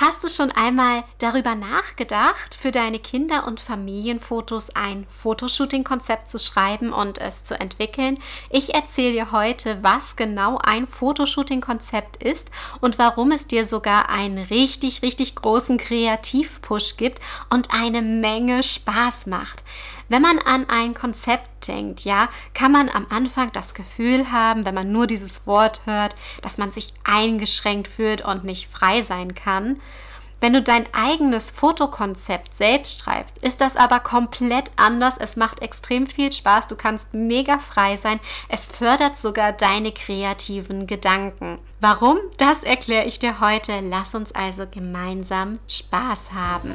Hast du schon einmal darüber nachgedacht, für deine Kinder- und Familienfotos ein Fotoshooting-Konzept zu schreiben und es zu entwickeln? Ich erzähle dir heute, was genau ein Fotoshooting-Konzept ist und warum es dir sogar einen richtig, richtig großen Kreativpush gibt und eine Menge Spaß macht. Wenn man an ein Konzept denkt, ja, kann man am Anfang das Gefühl haben, wenn man nur dieses Wort hört, dass man sich eingeschränkt fühlt und nicht frei sein kann. Wenn du dein eigenes Fotokonzept selbst schreibst, ist das aber komplett anders. Es macht extrem viel Spaß. Du kannst mega frei sein. Es fördert sogar deine kreativen Gedanken. Warum? Das erkläre ich dir heute. Lass uns also gemeinsam Spaß haben.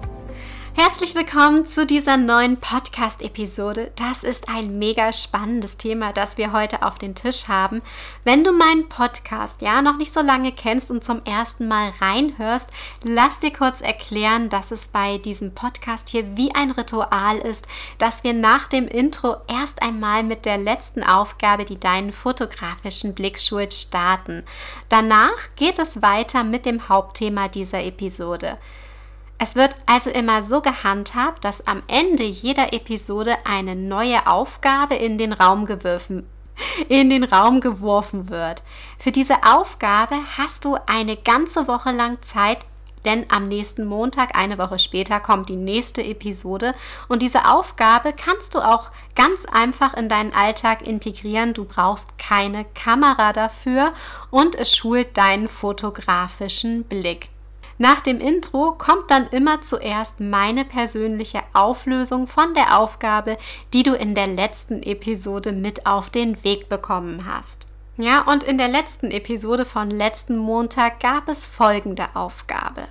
Herzlich willkommen zu dieser neuen Podcast-Episode. Das ist ein mega spannendes Thema, das wir heute auf den Tisch haben. Wenn du meinen Podcast ja noch nicht so lange kennst und zum ersten Mal reinhörst, lass dir kurz erklären, dass es bei diesem Podcast hier wie ein Ritual ist, dass wir nach dem Intro erst einmal mit der letzten Aufgabe, die deinen fotografischen Blick schult, starten. Danach geht es weiter mit dem Hauptthema dieser Episode. Es wird also immer so gehandhabt, dass am Ende jeder Episode eine neue Aufgabe in den Raum geworfen in den Raum geworfen wird. Für diese Aufgabe hast du eine ganze Woche lang Zeit, denn am nächsten Montag, eine Woche später, kommt die nächste Episode und diese Aufgabe kannst du auch ganz einfach in deinen Alltag integrieren. Du brauchst keine Kamera dafür und es schult deinen fotografischen Blick. Nach dem Intro kommt dann immer zuerst meine persönliche Auflösung von der Aufgabe, die du in der letzten Episode mit auf den Weg bekommen hast. Ja, und in der letzten Episode von letzten Montag gab es folgende Aufgabe.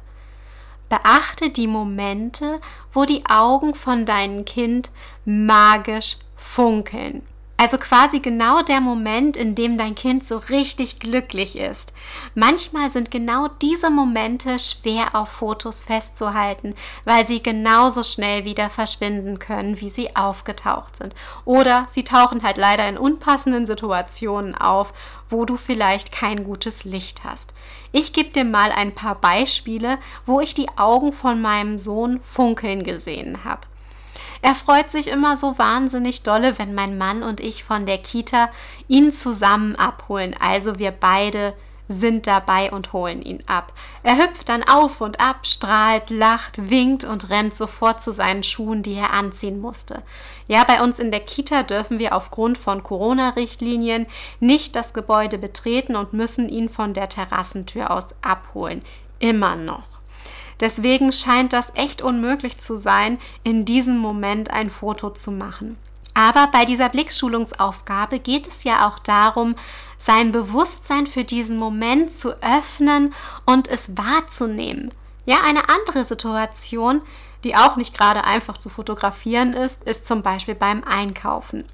Beachte die Momente, wo die Augen von deinem Kind magisch funkeln. Also quasi genau der Moment, in dem dein Kind so richtig glücklich ist. Manchmal sind genau diese Momente schwer auf Fotos festzuhalten, weil sie genauso schnell wieder verschwinden können, wie sie aufgetaucht sind. Oder sie tauchen halt leider in unpassenden Situationen auf, wo du vielleicht kein gutes Licht hast. Ich gebe dir mal ein paar Beispiele, wo ich die Augen von meinem Sohn funkeln gesehen habe. Er freut sich immer so wahnsinnig dolle, wenn mein Mann und ich von der Kita ihn zusammen abholen. Also wir beide sind dabei und holen ihn ab. Er hüpft dann auf und ab, strahlt, lacht, winkt und rennt sofort zu seinen Schuhen, die er anziehen musste. Ja, bei uns in der Kita dürfen wir aufgrund von Corona-Richtlinien nicht das Gebäude betreten und müssen ihn von der Terrassentür aus abholen. Immer noch. Deswegen scheint das echt unmöglich zu sein, in diesem Moment ein Foto zu machen. Aber bei dieser Blickschulungsaufgabe geht es ja auch darum, sein Bewusstsein für diesen Moment zu öffnen und es wahrzunehmen. Ja, eine andere Situation, die auch nicht gerade einfach zu fotografieren ist, ist zum Beispiel beim Einkaufen.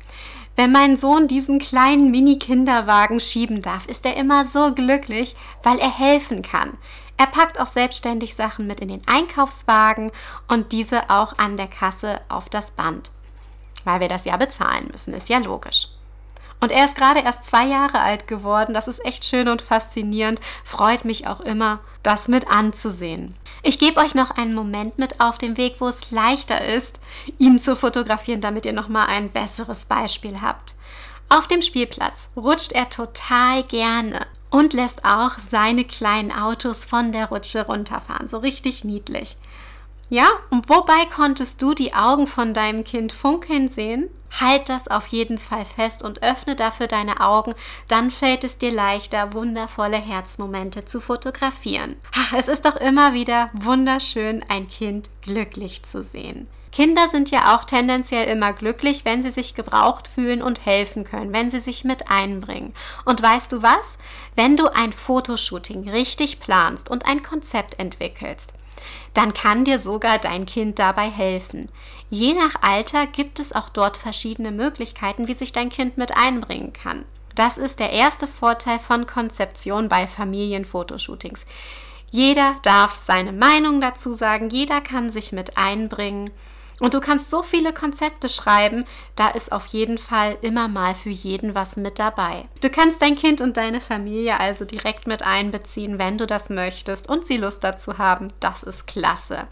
Wenn mein Sohn diesen kleinen Mini-Kinderwagen schieben darf, ist er immer so glücklich, weil er helfen kann. Er packt auch selbstständig Sachen mit in den Einkaufswagen und diese auch an der Kasse auf das Band. Weil wir das ja bezahlen müssen, ist ja logisch. Und er ist gerade erst zwei Jahre alt geworden. Das ist echt schön und faszinierend. Freut mich auch immer, das mit anzusehen. Ich gebe euch noch einen Moment mit auf dem Weg, wo es leichter ist, ihn zu fotografieren, damit ihr nochmal ein besseres Beispiel habt. Auf dem Spielplatz rutscht er total gerne und lässt auch seine kleinen Autos von der Rutsche runterfahren. So richtig niedlich. Ja, und wobei konntest du die Augen von deinem Kind funkeln sehen? Halt das auf jeden Fall fest und öffne dafür deine Augen, dann fällt es dir leichter, wundervolle Herzmomente zu fotografieren. Es ist doch immer wieder wunderschön, ein Kind glücklich zu sehen. Kinder sind ja auch tendenziell immer glücklich, wenn sie sich gebraucht fühlen und helfen können, wenn sie sich mit einbringen. Und weißt du was? Wenn du ein Fotoshooting richtig planst und ein Konzept entwickelst, dann kann dir sogar dein Kind dabei helfen. Je nach Alter gibt es auch dort verschiedene Möglichkeiten, wie sich dein Kind mit einbringen kann. Das ist der erste Vorteil von Konzeption bei Familienfotoshootings. Jeder darf seine Meinung dazu sagen, jeder kann sich mit einbringen. Und du kannst so viele Konzepte schreiben, da ist auf jeden Fall immer mal für jeden was mit dabei. Du kannst dein Kind und deine Familie also direkt mit einbeziehen, wenn du das möchtest und sie Lust dazu haben. Das ist klasse.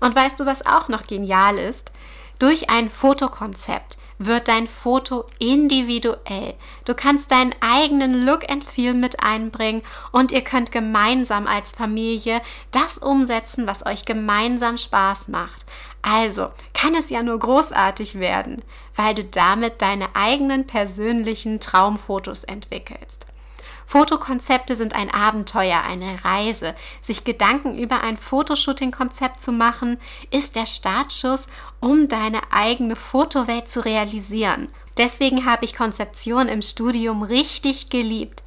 Und weißt du, was auch noch genial ist? Durch ein Fotokonzept wird dein Foto individuell. Du kannst deinen eigenen Look and Feel mit einbringen und ihr könnt gemeinsam als Familie das umsetzen, was euch gemeinsam Spaß macht. Also kann es ja nur großartig werden, weil du damit deine eigenen persönlichen Traumfotos entwickelst. Fotokonzepte sind ein Abenteuer, eine Reise. Sich Gedanken über ein Fotoshooting-Konzept zu machen, ist der Startschuss, um deine eigene Fotowelt zu realisieren. Deswegen habe ich Konzeption im Studium richtig geliebt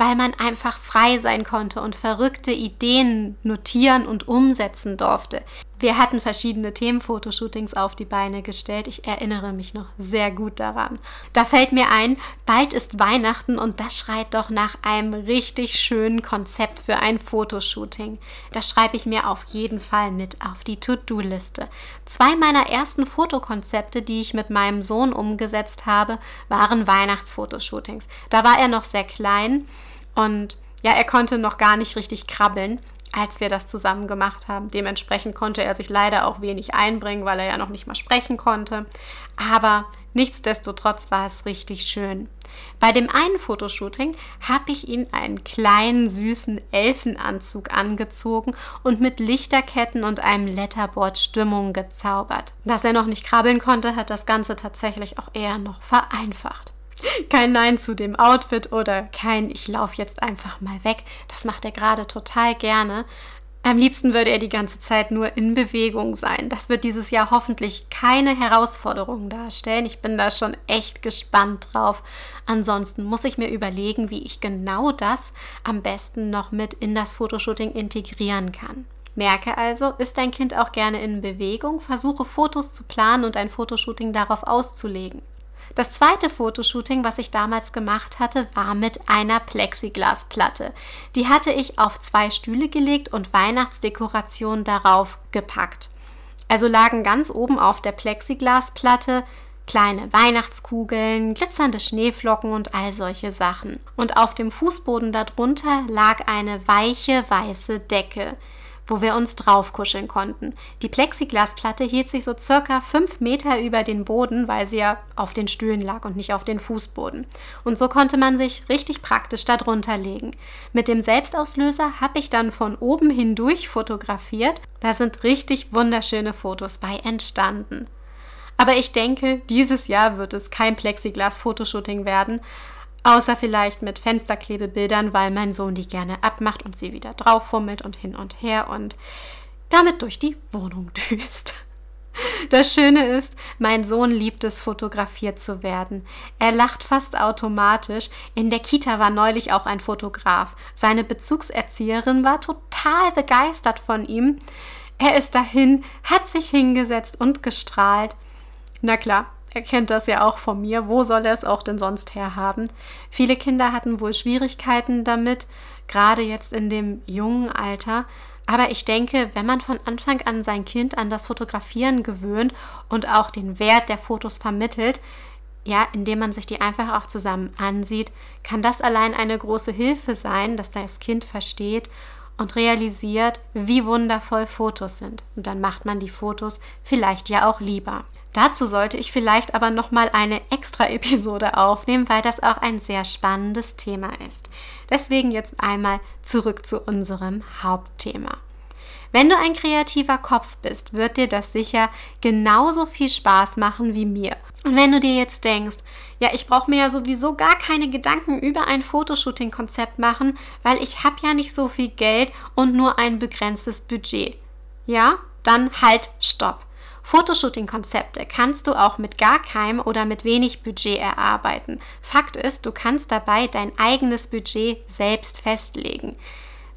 weil man einfach frei sein konnte und verrückte Ideen notieren und umsetzen durfte. Wir hatten verschiedene Themenfotoshootings auf die Beine gestellt. Ich erinnere mich noch sehr gut daran. Da fällt mir ein, bald ist Weihnachten und das schreit doch nach einem richtig schönen Konzept für ein Fotoshooting. Das schreibe ich mir auf jeden Fall mit auf die To-Do-Liste. Zwei meiner ersten Fotokonzepte, die ich mit meinem Sohn umgesetzt habe, waren Weihnachtsfotoshootings. Da war er noch sehr klein und ja, er konnte noch gar nicht richtig krabbeln, als wir das zusammen gemacht haben. Dementsprechend konnte er sich leider auch wenig einbringen, weil er ja noch nicht mal sprechen konnte. Aber nichtsdestotrotz war es richtig schön. Bei dem einen Fotoshooting habe ich ihn einen kleinen süßen Elfenanzug angezogen und mit Lichterketten und einem Letterboard Stimmung gezaubert. Dass er noch nicht krabbeln konnte, hat das Ganze tatsächlich auch eher noch vereinfacht. Kein Nein zu dem Outfit oder kein Ich laufe jetzt einfach mal weg. Das macht er gerade total gerne. Am liebsten würde er die ganze Zeit nur in Bewegung sein. Das wird dieses Jahr hoffentlich keine Herausforderung darstellen. Ich bin da schon echt gespannt drauf. Ansonsten muss ich mir überlegen, wie ich genau das am besten noch mit in das Fotoshooting integrieren kann. Merke also, ist dein Kind auch gerne in Bewegung, versuche Fotos zu planen und ein Fotoshooting darauf auszulegen. Das zweite Fotoshooting, was ich damals gemacht hatte, war mit einer Plexiglasplatte. Die hatte ich auf zwei Stühle gelegt und Weihnachtsdekorationen darauf gepackt. Also lagen ganz oben auf der Plexiglasplatte kleine Weihnachtskugeln, glitzernde Schneeflocken und all solche Sachen. Und auf dem Fußboden darunter lag eine weiche weiße Decke wo wir uns draufkuscheln konnten. Die Plexiglasplatte hielt sich so circa fünf Meter über den Boden, weil sie ja auf den Stühlen lag und nicht auf den Fußboden. Und so konnte man sich richtig praktisch darunter legen. Mit dem Selbstauslöser habe ich dann von oben hindurch fotografiert. Da sind richtig wunderschöne Fotos bei entstanden. Aber ich denke, dieses Jahr wird es kein Plexiglas-Fotoshooting werden, Außer vielleicht mit Fensterklebebildern, weil mein Sohn die gerne abmacht und sie wieder drauffummelt und hin und her und damit durch die Wohnung düst. Das Schöne ist, mein Sohn liebt es, fotografiert zu werden. Er lacht fast automatisch. In der Kita war neulich auch ein Fotograf. Seine Bezugserzieherin war total begeistert von ihm. Er ist dahin, hat sich hingesetzt und gestrahlt. Na klar, er kennt das ja auch von mir. Wo soll er es auch denn sonst herhaben? Viele Kinder hatten wohl Schwierigkeiten damit, gerade jetzt in dem jungen Alter. Aber ich denke, wenn man von Anfang an sein Kind an das Fotografieren gewöhnt und auch den Wert der Fotos vermittelt, ja, indem man sich die einfach auch zusammen ansieht, kann das allein eine große Hilfe sein, dass das Kind versteht und realisiert, wie wundervoll Fotos sind. Und dann macht man die Fotos vielleicht ja auch lieber. Dazu sollte ich vielleicht aber nochmal eine extra Episode aufnehmen, weil das auch ein sehr spannendes Thema ist. Deswegen jetzt einmal zurück zu unserem Hauptthema. Wenn du ein kreativer Kopf bist, wird dir das sicher genauso viel Spaß machen wie mir. Und wenn du dir jetzt denkst, ja, ich brauche mir ja sowieso gar keine Gedanken über ein Fotoshooting-Konzept machen, weil ich habe ja nicht so viel Geld und nur ein begrenztes Budget. Ja, dann halt, stopp. Fotoshooting-Konzepte kannst du auch mit gar keinem oder mit wenig Budget erarbeiten. Fakt ist, du kannst dabei dein eigenes Budget selbst festlegen.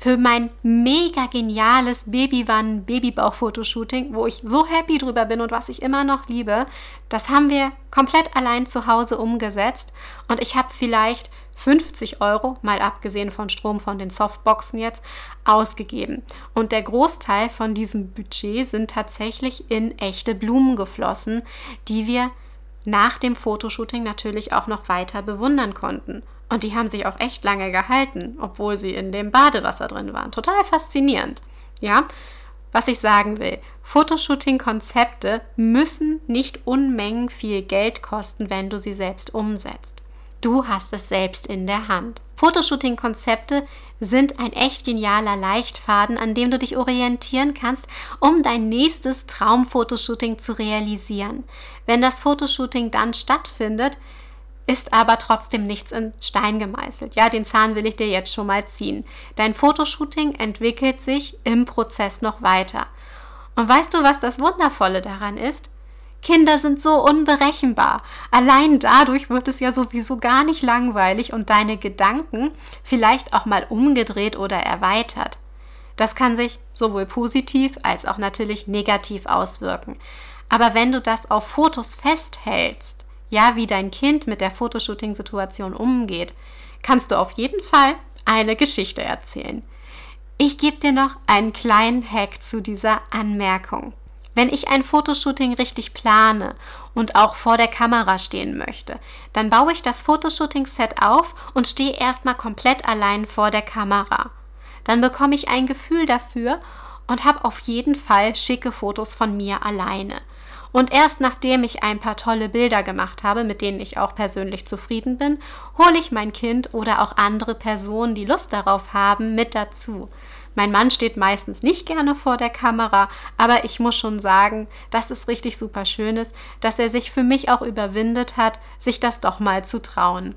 für mein mega geniales Babywann Babybauch-Fotoshooting, wo ich so happy drüber bin und was ich immer noch liebe. Das haben wir komplett allein zu Hause umgesetzt und ich habe vielleicht 50 Euro, mal abgesehen von Strom von den Softboxen jetzt, ausgegeben. Und der Großteil von diesem Budget sind tatsächlich in echte Blumen geflossen, die wir nach dem Fotoshooting natürlich auch noch weiter bewundern konnten. Und die haben sich auch echt lange gehalten, obwohl sie in dem Badewasser drin waren. Total faszinierend. Ja, was ich sagen will, Fotoshooting-Konzepte müssen nicht Unmengen viel Geld kosten, wenn du sie selbst umsetzt. Du hast es selbst in der Hand. Fotoshooting-Konzepte sind ein echt genialer Leichtfaden, an dem du dich orientieren kannst, um dein nächstes Traumfotoshooting zu realisieren. Wenn das Fotoshooting dann stattfindet, ist aber trotzdem nichts in Stein gemeißelt. Ja, den Zahn will ich dir jetzt schon mal ziehen. Dein Fotoshooting entwickelt sich im Prozess noch weiter. Und weißt du, was das Wundervolle daran ist? Kinder sind so unberechenbar. Allein dadurch wird es ja sowieso gar nicht langweilig und deine Gedanken vielleicht auch mal umgedreht oder erweitert. Das kann sich sowohl positiv als auch natürlich negativ auswirken. Aber wenn du das auf Fotos festhältst, ja, wie dein Kind mit der Fotoshooting-Situation umgeht, kannst du auf jeden Fall eine Geschichte erzählen. Ich gebe dir noch einen kleinen Hack zu dieser Anmerkung. Wenn ich ein Fotoshooting richtig plane und auch vor der Kamera stehen möchte, dann baue ich das Fotoshooting-Set auf und stehe erstmal komplett allein vor der Kamera. Dann bekomme ich ein Gefühl dafür und habe auf jeden Fall schicke Fotos von mir alleine. Und erst nachdem ich ein paar tolle Bilder gemacht habe, mit denen ich auch persönlich zufrieden bin, hole ich mein Kind oder auch andere Personen, die Lust darauf haben, mit dazu. Mein Mann steht meistens nicht gerne vor der Kamera, aber ich muss schon sagen, dass es richtig super schön ist, dass er sich für mich auch überwindet hat, sich das doch mal zu trauen.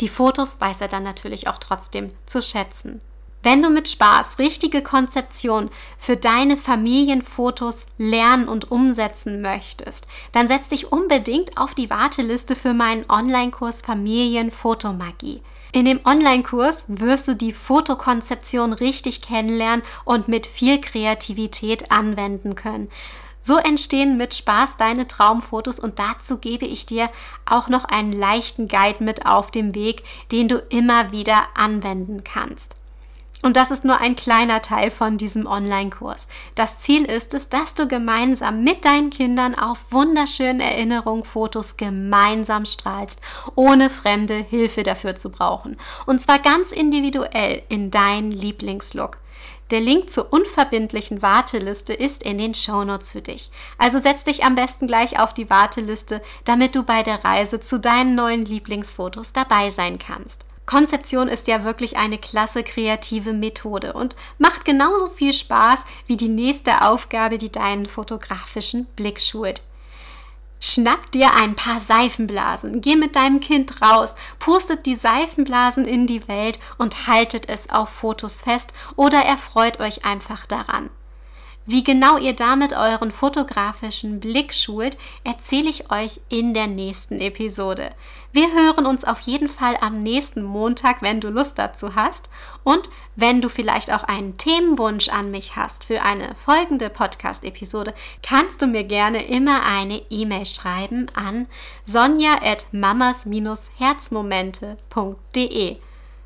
Die Fotos weiß er dann natürlich auch trotzdem zu schätzen. Wenn du mit Spaß richtige Konzeption für deine Familienfotos lernen und umsetzen möchtest, dann setz dich unbedingt auf die Warteliste für meinen Online-Kurs Familienfotomagie. In dem Online-Kurs wirst du die Fotokonzeption richtig kennenlernen und mit viel Kreativität anwenden können. So entstehen mit Spaß deine Traumfotos und dazu gebe ich dir auch noch einen leichten Guide mit auf dem Weg, den du immer wieder anwenden kannst. Und das ist nur ein kleiner Teil von diesem Online-Kurs. Das Ziel ist es, dass du gemeinsam mit deinen Kindern auf wunderschönen Erinnerungen Fotos gemeinsam strahlst, ohne fremde Hilfe dafür zu brauchen. Und zwar ganz individuell in deinen Lieblingslook. Der Link zur unverbindlichen Warteliste ist in den Shownotes für dich. Also setz dich am besten gleich auf die Warteliste, damit du bei der Reise zu deinen neuen Lieblingsfotos dabei sein kannst. Konzeption ist ja wirklich eine klasse kreative Methode und macht genauso viel Spaß wie die nächste Aufgabe, die deinen fotografischen Blick schult. Schnapp dir ein paar Seifenblasen, geh mit deinem Kind raus, pustet die Seifenblasen in die Welt und haltet es auf Fotos fest oder erfreut euch einfach daran. Wie genau ihr damit euren fotografischen Blick schult, erzähle ich euch in der nächsten Episode. Wir hören uns auf jeden Fall am nächsten Montag, wenn du Lust dazu hast. Und wenn du vielleicht auch einen Themenwunsch an mich hast für eine folgende Podcast-Episode, kannst du mir gerne immer eine E-Mail schreiben an sonja.mamas-herzmomente.de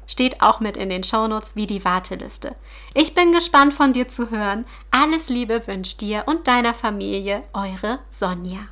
steht auch mit in den Shownotes wie die Warteliste. Ich bin gespannt von dir zu hören. Alles Liebe wünscht dir und deiner Familie, eure Sonja.